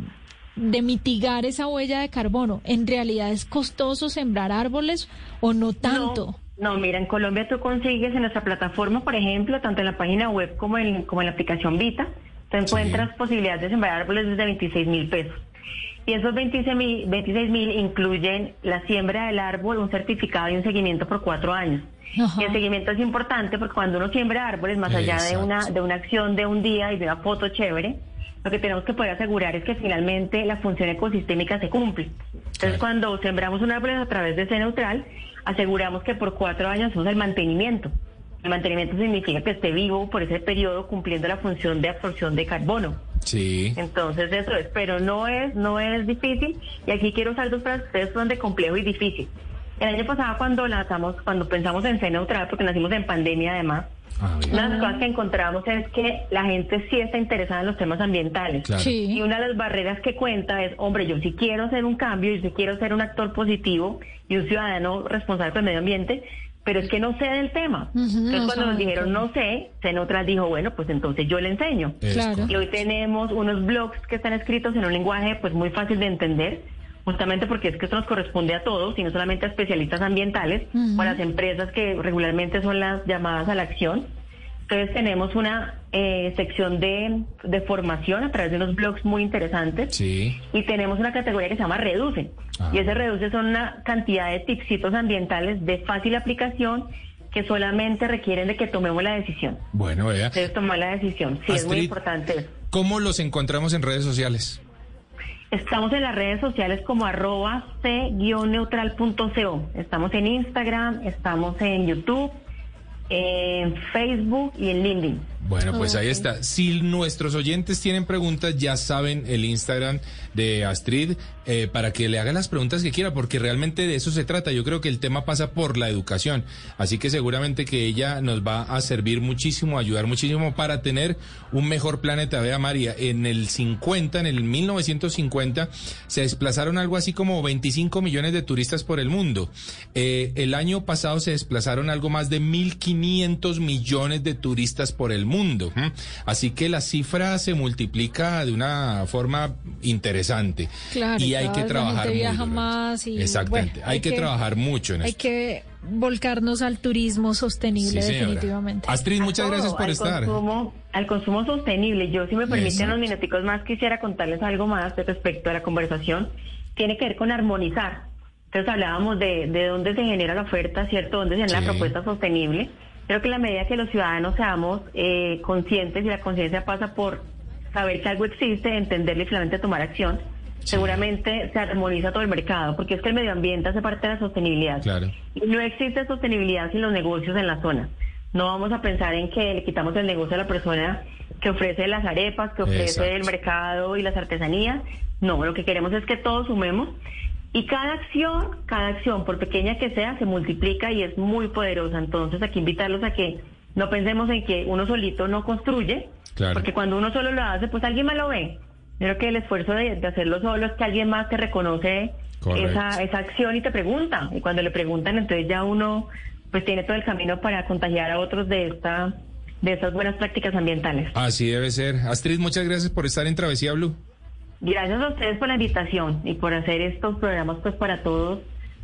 de mitigar esa huella de carbono. ¿En realidad es costoso sembrar árboles o no tanto? No, no, mira, en Colombia tú consigues en nuestra plataforma, por ejemplo, tanto en la página web como en, como en la aplicación Vita, tú encuentras posibilidades de sembrar árboles desde 26 mil pesos. Y esos 26 mil incluyen la siembra del árbol, un certificado y un seguimiento por cuatro años. Y el seguimiento es importante porque cuando uno siembra árboles, más allá de una, de una acción de un día y de una foto chévere, lo que tenemos que poder asegurar es que finalmente la función ecosistémica se cumple. Entonces, cuando sembramos un árbol a través de C neutral, aseguramos que por cuatro años hacemos el mantenimiento. El mantenimiento significa que esté vivo por ese periodo cumpliendo la función de absorción de carbono. Sí. Entonces eso es, pero no es, no es difícil y aquí quiero usar dos frases que son de complejo y difícil. El año pasado cuando lanzamos, cuando pensamos en C neutral, porque nacimos en pandemia además, una de las cosas que encontramos es que la gente sí está interesada en los temas ambientales. Claro. Sí. Y una de las barreras que cuenta es, hombre, yo sí quiero hacer un cambio, yo sí quiero ser un actor positivo y un ciudadano responsable con el medio ambiente, pero es que no sé del tema. Entonces no cuando nos dijeron no sé, Cenotral dijo, bueno, pues entonces yo le enseño. Claro. Y hoy tenemos unos blogs que están escritos en un lenguaje pues muy fácil de entender, justamente porque es que esto nos corresponde a todos y no solamente a especialistas ambientales o a las empresas que regularmente son las llamadas a la acción. Entonces tenemos una eh, sección de, de formación a través de unos blogs muy interesantes Sí. y tenemos una categoría que se llama Reduce. Y ese Reduce son una cantidad de tipsitos ambientales de fácil aplicación que solamente requieren de que tomemos la decisión. Bueno, vea. Entonces tomar la decisión. Sí, es muy importante. ¿Cómo los encontramos en redes sociales? Estamos en las redes sociales como arroba c-neutral.co. Estamos en Instagram, estamos en YouTube, en Facebook y en LinkedIn. Bueno, pues ahí Ok. está. Si nuestros oyentes tienen preguntas, ya saben el Instagram de Astrid eh, para que le hagan las preguntas que quiera, porque realmente de eso se trata. Yo creo que el tema pasa por la educación. Así que seguramente que ella nos va a servir muchísimo, ayudar muchísimo para tener un mejor planeta. Vea, María, en el 50, en el 1950, se desplazaron algo así como 25 millones de turistas por el mundo. Eh, el año pasado se desplazaron algo más de 1.500 millones de turistas por el mundo. ¿M? Así que la cifra se multiplica de una forma interesante. Claro, y hay que la trabajar muy viaja más y Exactamente. bueno, hay, que, trabajar mucho en Hay esto. que volcarnos al turismo sostenible Sí, definitivamente. Astrid, muchas gracias por al estar. Consumo, al consumo sostenible. Yo, si me permiten Exacto. unos minuticos más, quisiera contarles algo más de respecto a la conversación. Tiene que ver con armonizar. Entonces hablábamos de, de dónde se genera la oferta, ¿cierto? Dónde se genera la Sí. propuesta sostenible. Creo que en la medida que los ciudadanos seamos eh, conscientes y la conciencia pasa por saber que algo existe, entenderlo y finalmente tomar acción, seguramente se armoniza todo el mercado, porque es que el medio ambiente hace parte de la sostenibilidad. Claro. Y no existe sostenibilidad sin los negocios en la zona. No vamos a pensar en que le quitamos el negocio a la persona que ofrece las arepas, que ofrece Exacto. el mercado y las artesanías. No, lo que queremos es que todos sumemos y cada acción, cada acción, por pequeña que sea, se multiplica y es muy poderosa. Entonces, aquí invitarlos a que no pensemos en que uno solito no construye, Claro. porque cuando uno solo lo hace, pues alguien más lo ve. Creo que el esfuerzo de, de hacerlo solo es que alguien más te reconoce esa, esa acción y te pregunta. Y cuando le preguntan, entonces ya uno pues tiene todo el camino para contagiar a otros de esta de estas buenas prácticas ambientales. Así debe ser. Astrid, muchas gracias por estar en Travesía Blue. Gracias a ustedes por la invitación y por hacer estos programas pues para todos,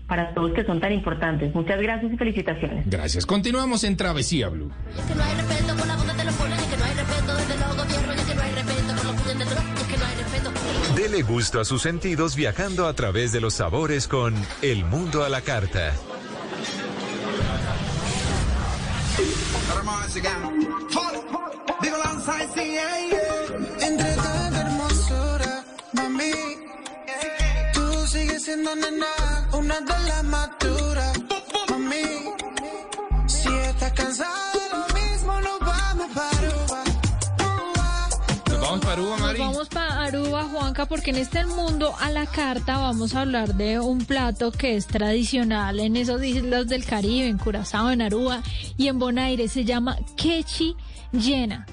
para todos que son tan importantes. Muchas gracias y felicitaciones. Gracias. Continuamos en Travesía Blue. Dele gusto a sus sentidos viajando a través de los sabores con El Mundo a la Carta. Siendo nena, una de las maturas, mami. Si estás cansada de lo mismo, nos vamos para Aruba. Nos vamos para Aruba, Nos Mari. vamos para Aruba, Juanca, porque en este mundo a la carta vamos a hablar de un plato que es tradicional en esas islas del Caribe, en Curazao, en Aruba y en Bonaire. Se llama quechi llena.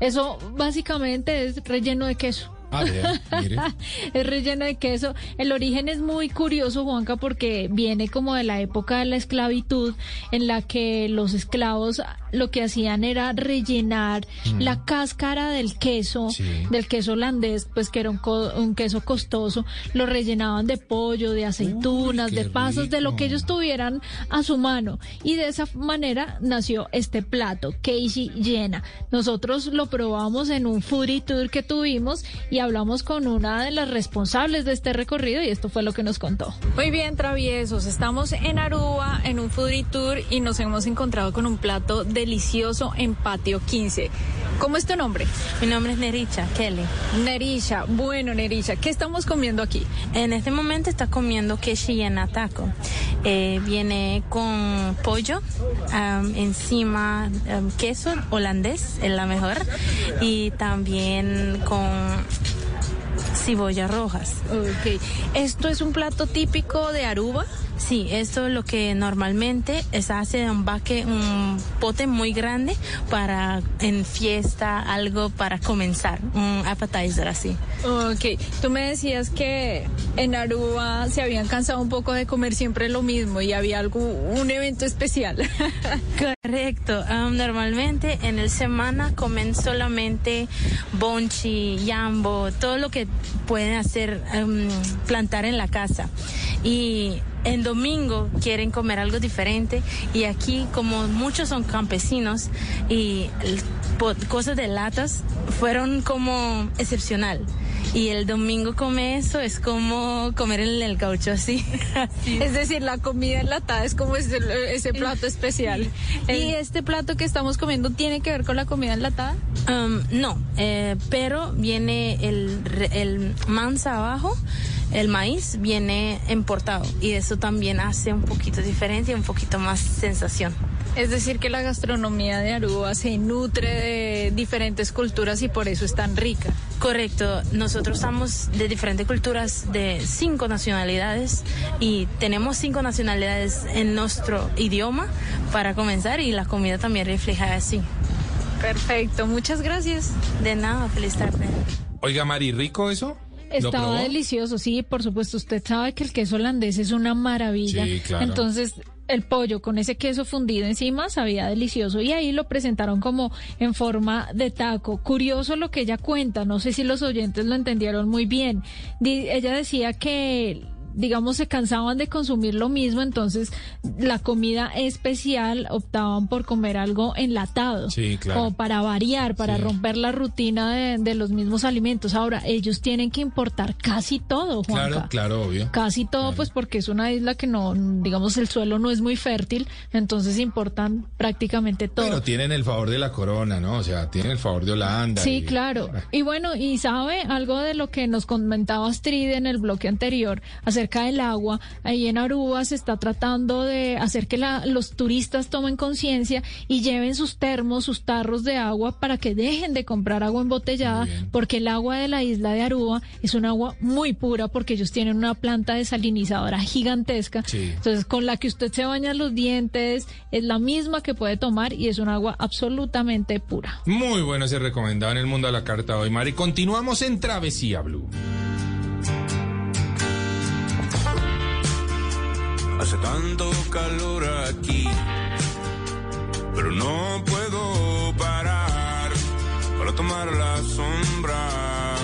Eso básicamente es relleno de queso. Ah, es relleno de queso. El origen es muy curioso, Juanca, porque viene como de la época de la esclavitud, en la que los esclavos lo que hacían era rellenar Mm. la cáscara del queso, Sí. del queso holandés, pues que era un, co- un queso costoso, lo rellenaban de pollo, de aceitunas, de pasas, de lo que ellos tuvieran a su mano. Y de esa manera nació este plato, Keishi llena. Nosotros lo probamos en un foodie tour que tuvimos y hablamos con una de las responsables de este recorrido y esto fue lo que nos contó. Muy bien, traviesos. Estamos en Aruba en un foodie tour y nos hemos encontrado con un plato delicioso en Patio 15. ¿Cómo es tu nombre? Mi nombre es Nericha Kelly. Nerisha. Bueno, Nerisha, ¿qué estamos comiendo aquí? En este momento está comiendo keshi en taco. Eh, viene con pollo, am, encima am, queso holandés, es la mejor, y también con cebollas rojas. Ok. ¿Esto es un plato típico de Aruba? Sí, esto es lo que normalmente se hace de un baque, un pote muy grande para en fiesta, algo para comenzar, un appetizer así. Ok, tú me decías que en Aruba se habían cansado un poco de comer siempre lo mismo y había algo, un evento especial. Correcto. Um, normalmente en el semana comen solamente bonchi, yambo, todo lo que pueden hacer, um, plantar en la casa. Y en domingo quieren comer algo diferente y aquí como muchos son campesinos y cosas de latas fueron como excepcional. Y el domingo come eso es como comer en el gaucho así. Es decir, la comida enlatada es como ese, ese plato especial. ¿Y este plato que estamos comiendo tiene que ver con la comida enlatada? Um, no, eh, pero viene el, el manza abajo, el maíz viene importado y eso también hace un poquito diferente y un poquito más sensación. Es decir, que la gastronomía de Aruba se nutre de diferentes culturas y por eso es tan rica. Correcto, nosotros estamos de diferentes culturas, de cinco nacionalidades y tenemos cinco nacionalidades en nuestro idioma para comenzar y la comida también refleja así. Perfecto, muchas gracias. De nada, feliz tarde. Oiga, Mari, ¿rico eso? ¿Lo Estaba delicioso, sí, por supuesto. Usted sabe que el queso holandés es una maravilla. Sí, claro. Entonces, el pollo con ese queso fundido encima sabía delicioso y ahí lo presentaron como en forma de taco. Curioso lo que ella cuenta, no sé si los oyentes lo entendieron muy bien. Di- ella decía que digamos, se cansaban de consumir lo mismo, entonces la comida especial optaban por comer algo enlatado, Sí, claro. como para variar, para romper la rutina de, de los mismos alimentos. Ahora, ellos tienen que importar casi todo, Juanca. Claro, claro, obvio. Casi todo, pues porque es una isla que no, digamos, el suelo no es muy fértil, entonces importan prácticamente todo. Pero tienen el favor de la corona, ¿no? O sea, tienen el favor de Holanda. Sí, y- claro. Y bueno, y sabe algo de lo que nos comentaba Astrid en el bloque anterior acerca del agua. Ahí en Aruba se está tratando de hacer que la- los turistas tomen conciencia y lleven sus termos, sus tarros de agua para que dejen de comprar agua embotellada, porque el agua de la isla de Aruba es un agua muy pura porque ellos tienen una planta desalinizadora gigantesca. Sí. Entonces, con la que usted se baña los dientes, es la misma que puede tomar y es un agua absolutamente pura. Muy bueno ese recomendado en el mundo a la carta hoy, Mari. Continuamos en Travesía Blue. Hace tanto calor aquí, pero no puedo parar para tomar la sombra.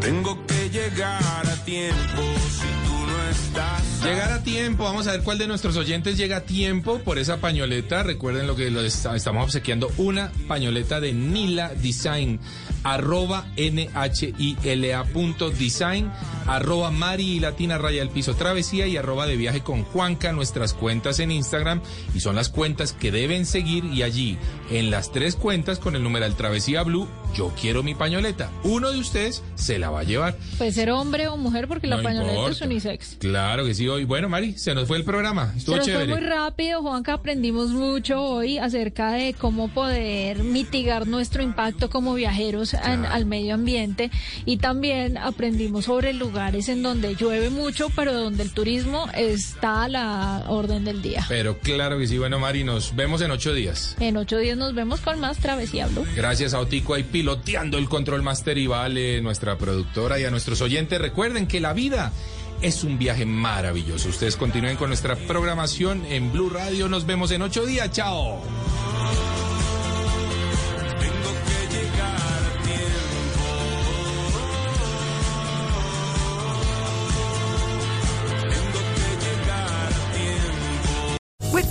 Tengo que llegar a tiempo si tú no estás. Llegar a tiempo, vamos a ver cuál de nuestros oyentes llega a tiempo por esa pañoleta. Recuerden lo que lo estamos obsequiando, una pañoleta de Nila Design, arroba N-H-I-L-A punto design, arroba Mari y Latina Raya el Piso Travesía y arroba de viaje con Juanca, nuestras cuentas en Instagram y son las cuentas que deben seguir y allí en las tres cuentas con el numeral Travesía Blue, yo quiero mi pañoleta. Uno de ustedes se la va a llevar. Puede ser hombre o mujer porque la pañoleta es unisex. Claro que sí, hoy. Bueno, Mari, se nos fue el programa. Estuvo Se nos chévere. fue muy rápido, Juanca. Aprendimos mucho hoy acerca de cómo poder mitigar nuestro impacto como viajeros en- al medio ambiente y también aprendimos sobre lugares en donde llueve mucho, pero donde el turismo está a la orden del día. Pero claro que sí. Bueno, Mari, nos vemos en ocho días. En ocho días nos vemos con más Travesía Blue. Gracias a Otico ahí piloteando el control master y Vale, nuestra productora y a nuestros oyentes. Recuerden que la vida es un viaje maravilloso. Ustedes continúen con nuestra programación en Blue Radio. Nos vemos en ocho días. Chao.